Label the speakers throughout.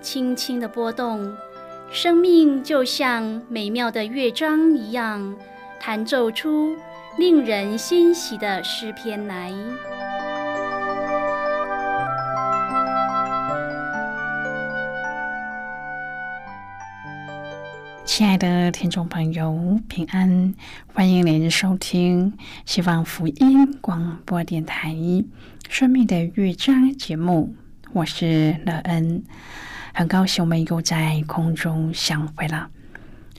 Speaker 1: 轻轻的波动，生命就像美妙的乐章一样，弹奏出令人欣喜的诗篇来。
Speaker 2: 亲爱的听众朋友，平安！欢迎您收听希望福音广播电台《生命的乐章》节目，我是乐恩。很高兴我们又在空中相会了。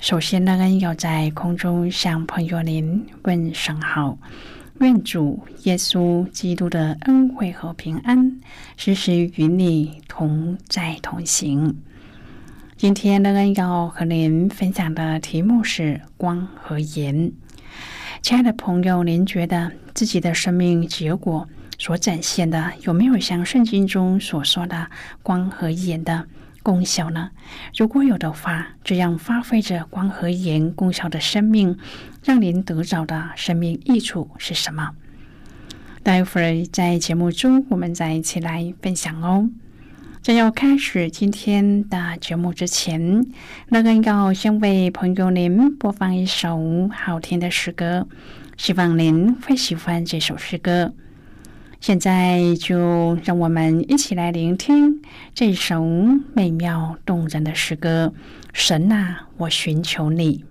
Speaker 2: 首先，乐恩要在空中向朋友您问声好，愿主耶稣基督的恩惠和平安时时与你同在同行。今天，乐恩要和您分享的题目是光和盐。亲爱的朋友，您觉得自己的生命结果所展现的有没有像圣经中所说的光和盐的？功效呢？如果有的话，这样发挥着光和盐功效的生命，让您得到的生命益处是什么？待会儿在节目中，我们再一起来分享哦。在要开始今天的节目之前，那个要先为朋友您播放一首好听的诗歌，希望您会喜欢这首诗歌。现在就让我们一起来聆听这首美妙动人的诗歌。神呐，我寻求你。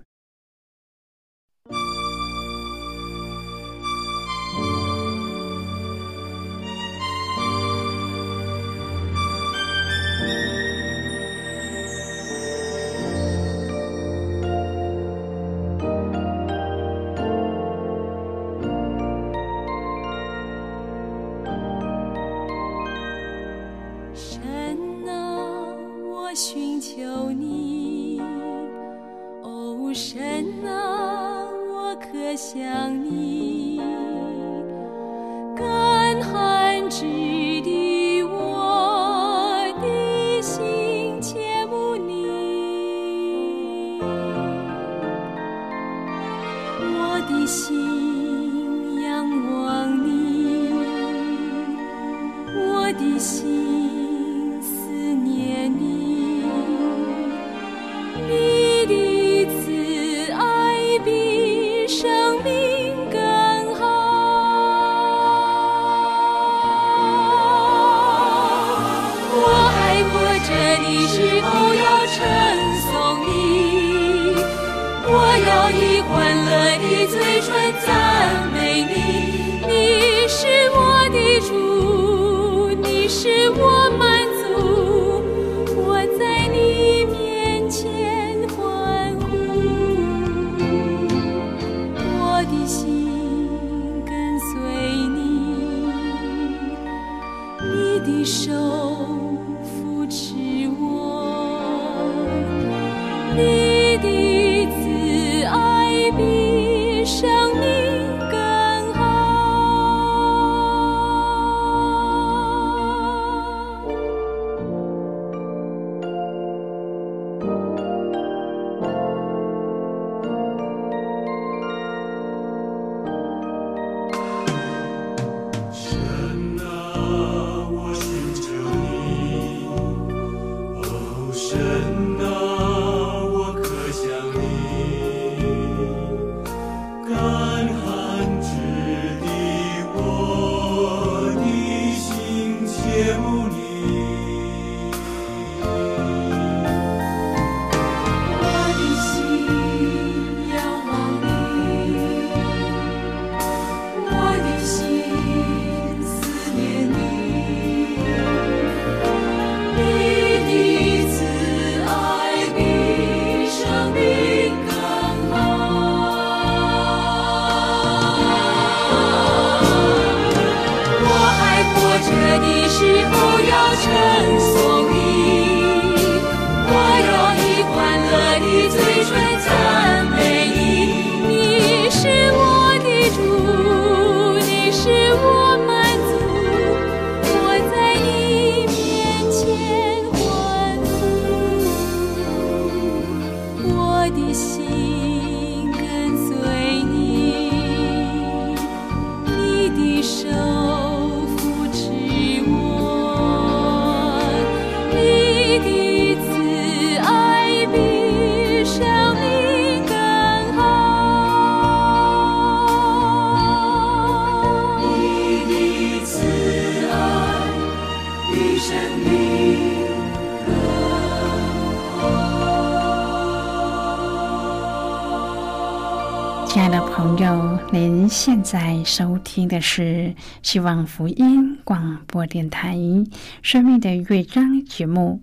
Speaker 3: 朋友，您现在收听的是希望福音广播电台《生命的乐章》节目。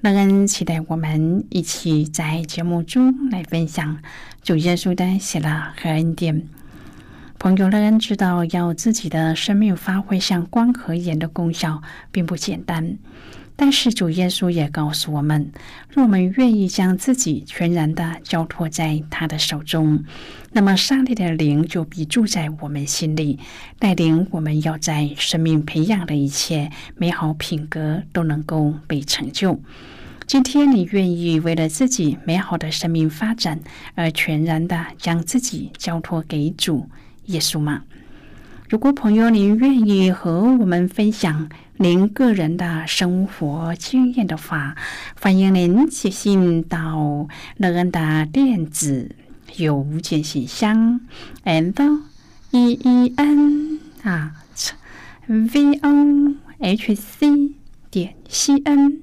Speaker 3: 乐恩期待我们一起在节目中来分享主耶稣的喜乐和恩典。朋友，乐恩知道，要自己的生命发挥像光和盐的功效，并不简单。但是主耶稣也告诉我们，若我们愿意将自己全然的交托在他的手中，那么上帝的灵就必住在我们心里，带领我们要在生命培养的一切美好品格都能够被成就。今天你愿意为了自己美好的生命发展而全然的将自己交托给主耶稣吗？如果朋友您愿意和我们分享您个人的生活经验的话，欢迎您写信到乐恩的电子邮件信箱，and e e n 啊 v o h c 点 c n。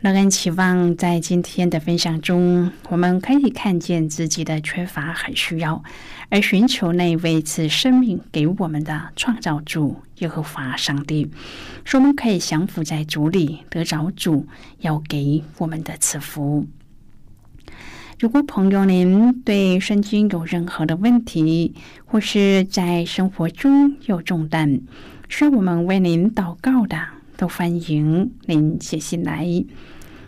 Speaker 3: 乐恩期望在今天的分享中，我们可以看见自己的缺乏和需要，而寻求那位赐生命给我们的创造主耶和华上帝，说我们可以降服在主里，得着主要给我们的赐福。如果朋友您对圣经有任何的问题，或是在生活中有重担，需要我们为您祷告的。都欢迎您写信来。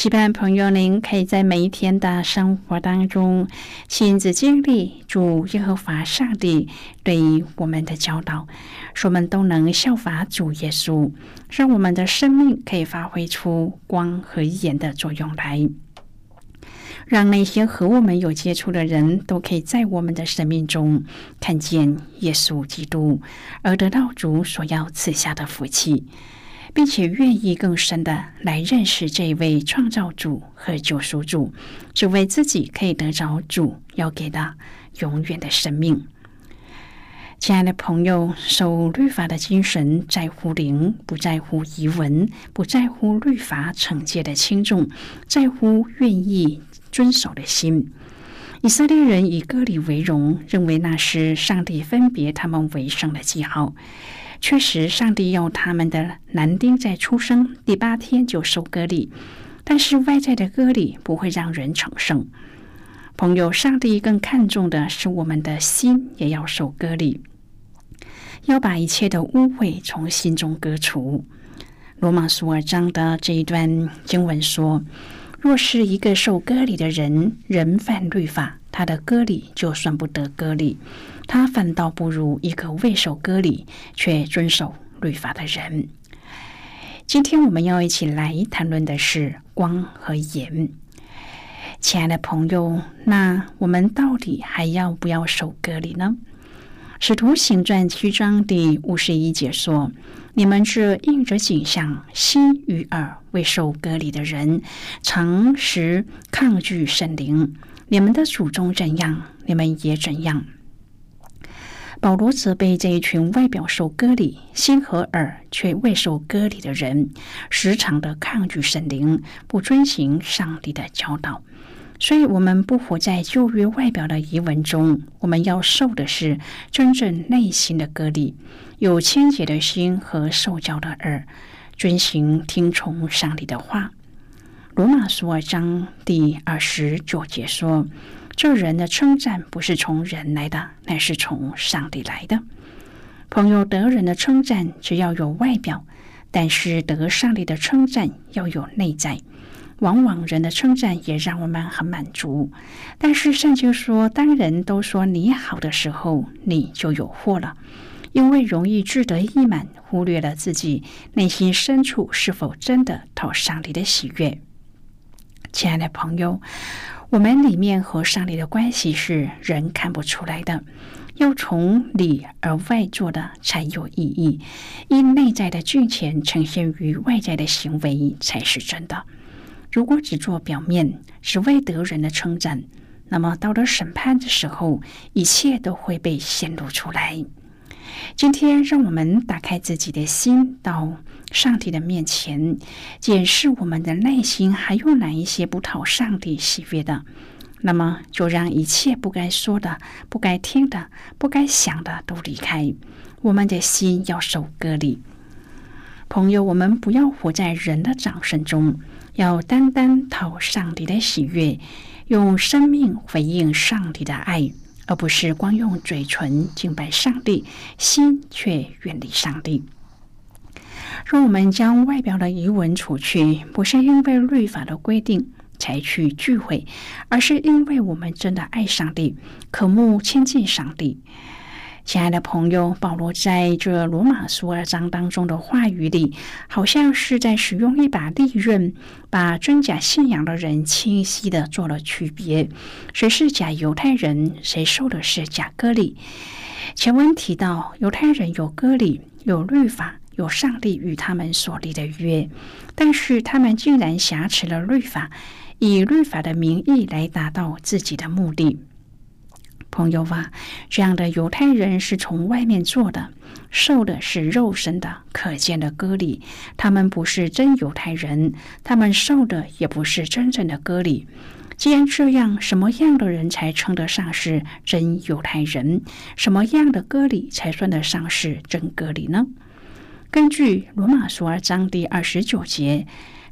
Speaker 3: 期盼朋友，您可以在每一天的生活当中亲自经历主耶和华上帝对于我们的教导，使我们都能效法主耶稣，让我们的生命可以发挥出光和盐的作用来，让那些和我们有接触的人都可以在我们的生命中看见耶稣基督，而得到主所要赐下的福气。并且愿意更深的来认识这位创造主和救赎主，只为自己可以得着主要给的永远的生命。亲爱的朋友，守律法的精神在乎灵，不在乎遗文，不在乎律法惩戒的轻重，在乎愿意遵守的心。以色列人以割礼为荣，认为那是上帝分别他们为圣的记号。确实，上帝要他们的男丁在出生第八天就受割礼，但是外在的割礼不会让人成圣。朋友，上帝更看重的是我们的心也要受割礼，要把一切的污秽从心中割除。罗马书二章的这一段经文说：“若是一个受割礼的人，人犯律法，他的割礼就算不得割礼。”他反倒不如一个未受割礼却遵守律法的人。今天我们要一起来谈论的是光和盐。亲爱的朋友，那我们到底还要不要守割礼呢？使徒行传七章第五十一节说：“你们这应着景象，心与耳未受割礼的人，常时抗拒圣灵。你们的祖宗怎样，你们也怎样。”保罗责备这一群外表受割礼、心和耳却未受割礼的人，时常的抗拒圣灵，不遵行上帝的教导。所以，我们不活在旧约外表的遗文中，我们要受的是真正内心的割礼，有清洁的心和受教的耳，遵行听从上帝的话。罗马书二章第二十九节说。这人的称赞不是从人来的，乃是从上帝来的。朋友得人的称赞只要有外表，但是得上帝的称赞要有内在。往往人的称赞也让我们很满足，但是圣经说，当人都说你好的时候，你就有祸了，因为容易志得意满，忽略了自己内心深处是否真的讨上帝的喜悦。亲爱的朋友。我们里面和上帝的关系是人看不出来的，要从里而外做的才有意义。因内在的金钱呈现于外在的行为才是真的。如果只做表面，只为得人的称赞，那么到了审判的时候，一切都会被显露出来。今天，让我们打开自己的心，到上帝的面前，检视我们的内心还有哪一些不讨上帝喜悦的。那么，就让一切不该说的、不该听的、不该想的都离开。我们的心要受隔离。朋友，我们不要活在人的掌声中，要单单讨上帝的喜悦，用生命回应上帝的爱。而不是光用嘴唇敬拜上帝，心却远离上帝。若我们将外表的疑文除去，不是因为律法的规定才去聚会，而是因为我们真的爱上帝，渴慕亲近上帝。亲爱的朋友，保罗在这罗马书二章当中的话语里，好像是在使用一把利刃，把真假信仰的人清晰的做了区别。谁是假犹太人，谁受的是假割礼？前文提到，犹太人有割礼，有律法，有上帝与他们所立的约，但是他们竟然挟持了律法，以律法的名义来达到自己的目的。朋友啊，这样的犹太人是从外面做的，受的是肉身的、可见的割礼。他们不是真犹太人，他们受的也不是真正的割礼。既然这样，什么样的人才称得上是真犹太人？什么样的割礼才算得上是真割礼呢？根据罗马书二章第二十九节，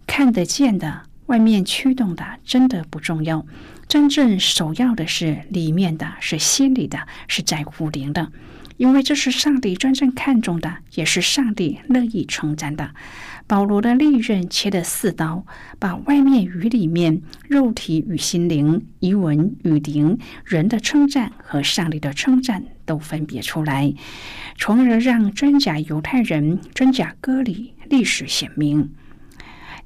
Speaker 3: 看得见的、外面驱动的，真的不重要。真正首要的是里面的，是心里的，是在乎灵的，因为这是上帝真正看重的，也是上帝乐意称赞的。保罗的利刃切的四刀，把外面与里面、肉体与心灵、遗文与灵、人的称赞和上帝的称赞都分别出来，从而让真假犹太人、真假割礼历史显明。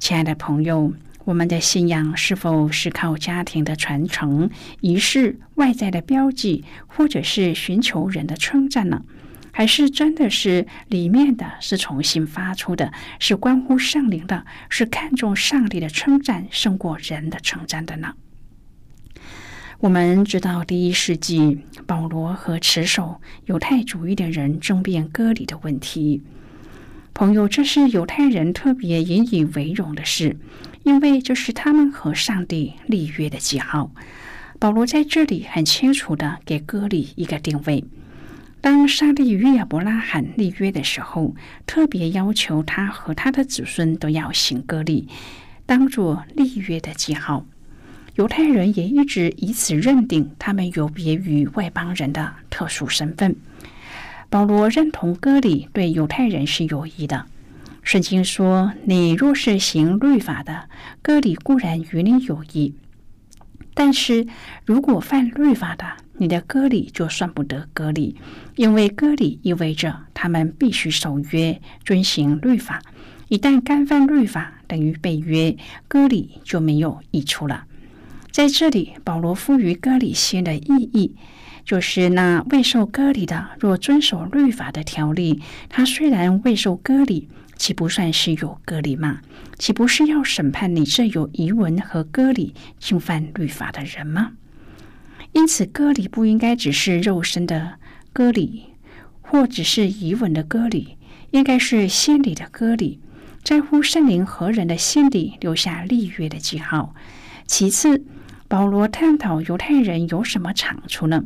Speaker 3: 亲爱的朋友。我们的信仰是否是靠家庭的传承、仪式、外在的标记，或者是寻求人的称赞呢？还是真的是里面的是重新发出的，是关乎圣灵的，是看重上帝的称赞胜过人的称赞的呢？我们知道，第一世纪保罗和持守犹太主义的人争辩割礼的问题。朋友，这是犹太人特别引以为荣的事。因为这是他们和上帝立约的记号。保罗在这里很清楚的给割礼一个定位。当上帝与亚伯拉罕立约的时候，特别要求他和他的子孙都要行割礼，当做立约的记号。犹太人也一直以此认定他们有别于外邦人的特殊身份。保罗认同割礼对犹太人是有益的。圣经说：“你若是行律法的，割礼固然与你有益；但是如果犯律法的，你的割礼就算不得割礼，因为割礼意味着他们必须守约、遵行律法。一旦干犯律法，等于被约，割礼就没有益处了。”在这里，保罗赋予割礼新的意义，就是那未受割礼的，若遵守律法的条例，他虽然未受割礼。岂不算是有割礼吗？岂不是要审判你这有遗文和割礼侵犯律法的人吗？因此，割礼不应该只是肉身的割礼，或只是遗文的割礼，应该是心理的割礼，在乎圣灵和人的心里留下立约的记号。其次，保罗探讨犹太人有什么长处呢？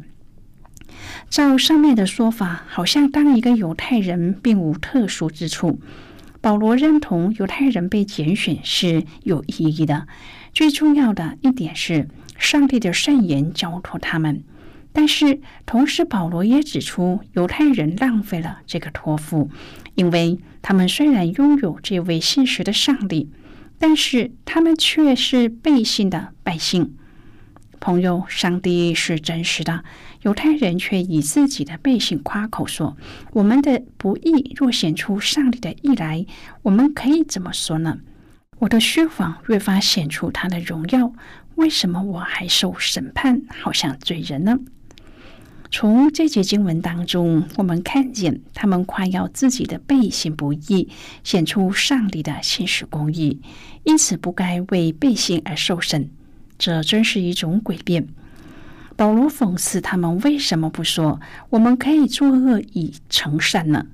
Speaker 3: 照上面的说法，好像当一个犹太人并无特殊之处。保罗认同犹太人被拣选是有意义的，最重要的一点是上帝的圣言交托他们。但是同时，保罗也指出犹太人浪费了这个托付，因为他们虽然拥有这位信实的上帝，但是他们却是背信的百姓。朋友，上帝是真实的。犹太人却以自己的背信夸口说：“我们的不义若显出上帝的义来，我们可以怎么说呢？我的虚谎越发显出他的荣耀，为什么我还受审判，好像罪人呢？”从这节经文当中，我们看见他们夸耀自己的背信不义，显出上帝的现实公义，因此不该为背信而受审。这真是一种诡辩。保罗讽刺他们为什么不说“我们可以作恶以成善”呢？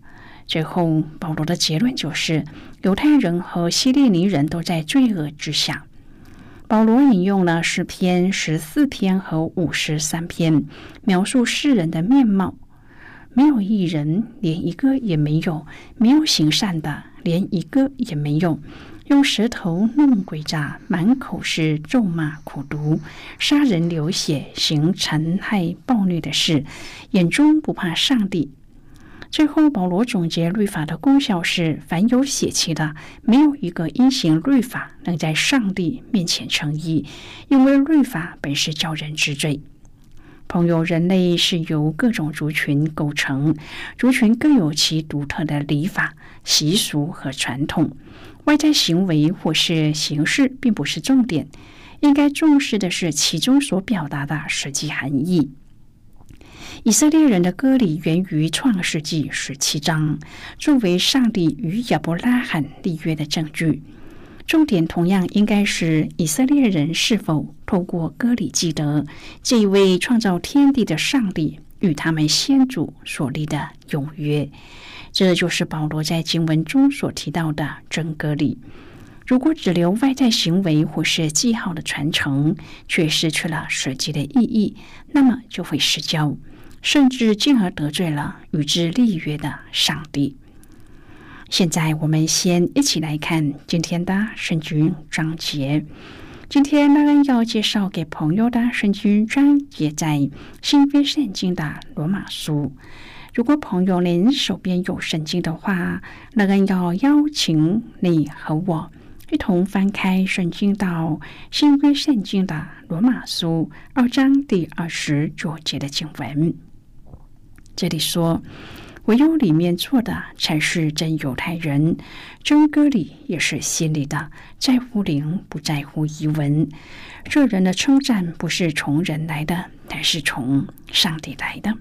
Speaker 3: 最后，保罗的结论就是：犹太人和希利尼人都在罪恶之下。保罗引用了诗篇十四篇和五十三篇，描述世人的面貌：没有一人，连一个也没有；没有行善的，连一个也没有。用舌头弄鬼诈，满口是咒骂、苦毒、杀人流血、行残害暴虐的事，眼中不怕上帝。最后，保罗总结律法的功效是：凡有血气的，没有一个因行律法能在上帝面前称义，因为律法本是叫人知罪。朋友，人类是由各种族群构成，族群各有其独特的礼法、习俗和传统。外在行为或是形式并不是重点，应该重视的是其中所表达的实际含义。以色列人的割礼源于创世纪十七章，作为上帝与亚伯拉罕立约的证据。重点同样应该是以色列人是否透过割礼记得这一位创造天地的上帝与他们先祖所立的永约。这就是保罗在经文中所提到的真割礼。如果只留外在行为或是记号的传承，却失去了实际的意义，那么就会失焦。甚至进而得罪了与之立约的上帝。现在，我们先一起来看今天的圣经章节。今天，那人要介绍给朋友的圣经章节在新约圣经的罗马书。如果朋友您手边有圣经的话，那人要邀请你和我一同翻开圣经到新约圣经的罗马书二章第二十九节的经文。这里说，唯有里面做的才是真犹太人，真割礼也是心里的，在乎灵，不在乎仪文。这人的称赞不是从人来的，乃是从上帝来的。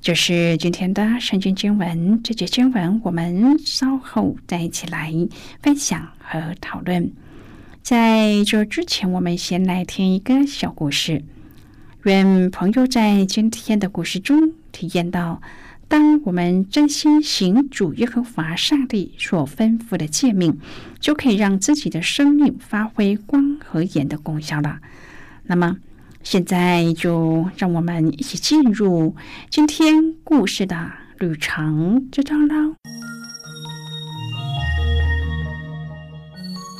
Speaker 3: 这是今天的圣经经文，这节经文我们稍后再一起来分享和讨论。在这之前，我们先来听一个小故事。愿朋友在今天的故事中体验到，当我们真心行主耶和华上帝所吩咐的诫命，就可以让自己的生命发挥光和盐的功效了。那么，现在就让我们一起进入今天故事的旅程之中喽。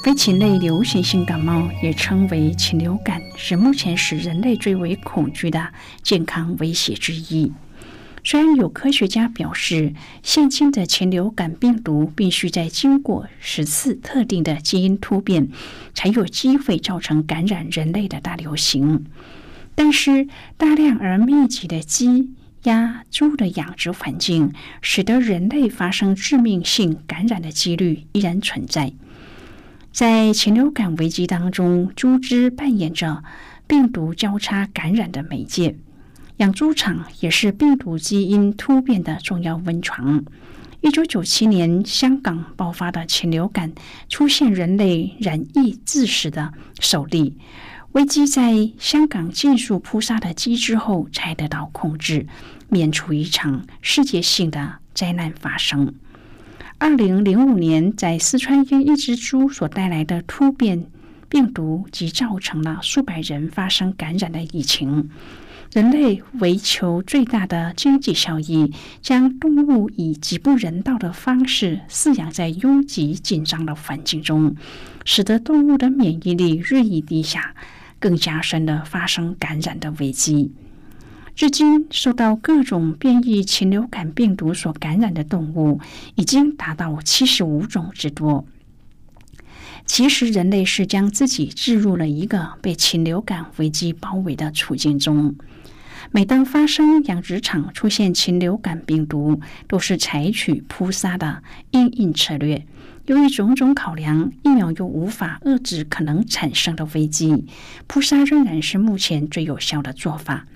Speaker 3: 非禽类流行性感冒也称为禽流感，是目前使人类最为恐惧的健康威胁之一。虽然有科学家表示，现今的禽流感病毒必须在经过十次特定的基因突变，才有机会造成感染人类的大流行，但是大量而密集的鸡、鸭、猪的养殖环境，使得人类发生致命性感染的几率依然存在。在禽流感危机当中，猪只扮演着病毒交叉感染的媒介，养猪场也是病毒基因突变的重要温床。一九九七年，香港爆发的禽流感出现人类染疫致死的首例，危机在香港尽数扑杀的鸡之后才得到控制，免除一场世界性的灾难发生。二零零五年，在四川因一只猪所带来的突变病毒，即造成了数百人发生感染的疫情。人类为求最大的经济效益，将动物以极不人道的方式饲养在拥挤紧张的环境中，使得动物的免疫力日益低下，更加深了发生感染的危机。至今，受到各种变异禽流感病毒所感染的动物已经达到七十五种之多。其实，人类是将自己置入了一个被禽流感危机包围的处境中。每当发生养殖场出现禽流感病毒，都是采取扑杀的应应策略。由于种种考量，疫苗又无法遏制可能产生的危机，扑杀仍然是目前最有效的做法。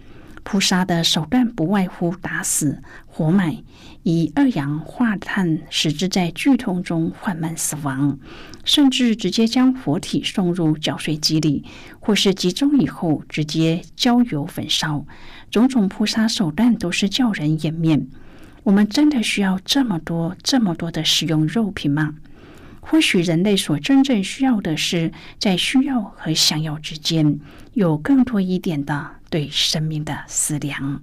Speaker 3: 扑杀的手段不外乎打死、活埋，以二氧化碳使之在剧痛中缓慢死亡，甚至直接将活体送入绞碎机里，或是集中以后直接焦油焚烧。种种扑杀手段都是叫人掩面。我们真的需要这么多、这么多的食用肉品吗？或许人类所真正需要的是，在需要和想要之间，有更多一点的对生命的思量。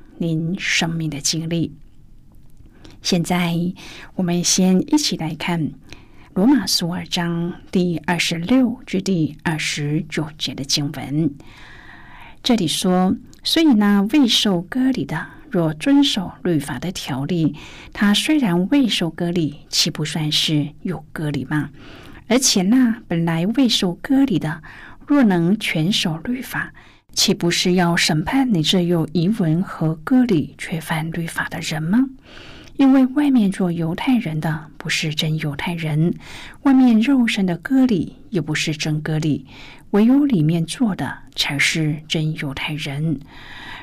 Speaker 3: 您生命的经历。现在，我们先一起来看《罗马书》二章第二十六至第二十九节的经文。这里说。所以呢，未受割礼的，若遵守律法的条例，他虽然未受割礼，岂不算是有割礼吗？而且呢，本来未受割礼的，若能全守律法，岂不是要审判你这有遗文和割礼却犯律法的人吗？因为外面做犹太人的不是真犹太人，外面肉身的割礼也不是真割礼。唯有里面做的才是真犹太人，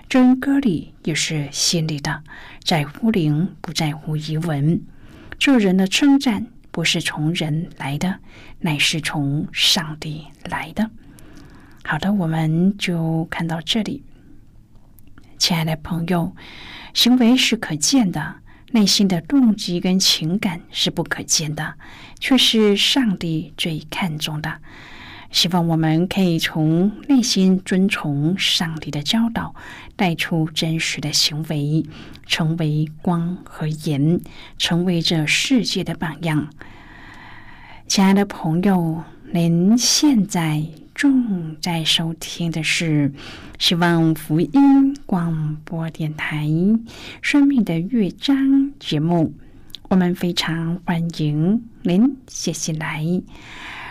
Speaker 3: 真割礼也是心里的，在乎灵不在乎遗文。这人的称赞不是从人来的，乃是从上帝来的。好的，我们就看到这里。亲爱的朋友，行为是可见的，内心的动机跟情感是不可见的，却是上帝最看重的。希望我们可以从内心遵从上帝的教导，带出真实的行为，成为光和盐，成为这世界的榜样。亲爱的朋友，您现在正在收听的是希望福音广播电台《生命的乐章》节目，我们非常欢迎您写信来。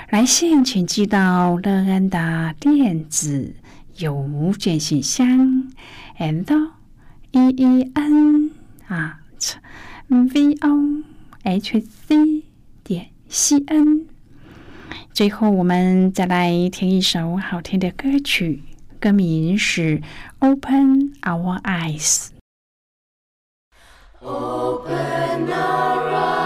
Speaker 3: 来信请寄到乐安的电子邮件信箱，and e e n 啊，v o h c 点 c n。最后，我们再来听一首好听的歌曲，歌名是《Open Our Eyes》。
Speaker 2: Open our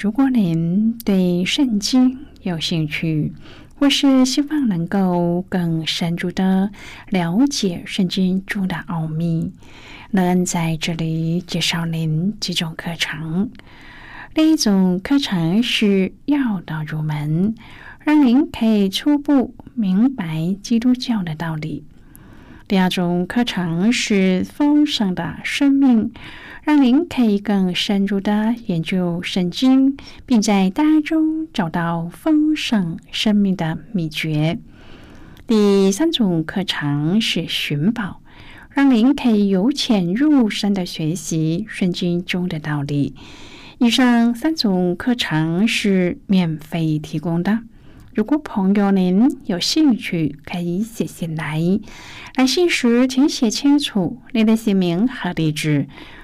Speaker 3: 如果您对圣经有兴趣，或是希望能够更深入的了解圣经中的奥秘，能在这里介绍您几种课程。另一种课程是要道入门，让您可以初步明白基督教的道理。第二种课程是丰盛的生命。让您可以更深入的研究圣经，并在当中找到丰盛生命的秘诀。第三种课程是寻宝，让您可以由浅入深的学习圣经中的道理。以上三种课程是免费提供的。如果朋友您有兴趣，可以写信来。来信时请写清楚您的姓名和地址。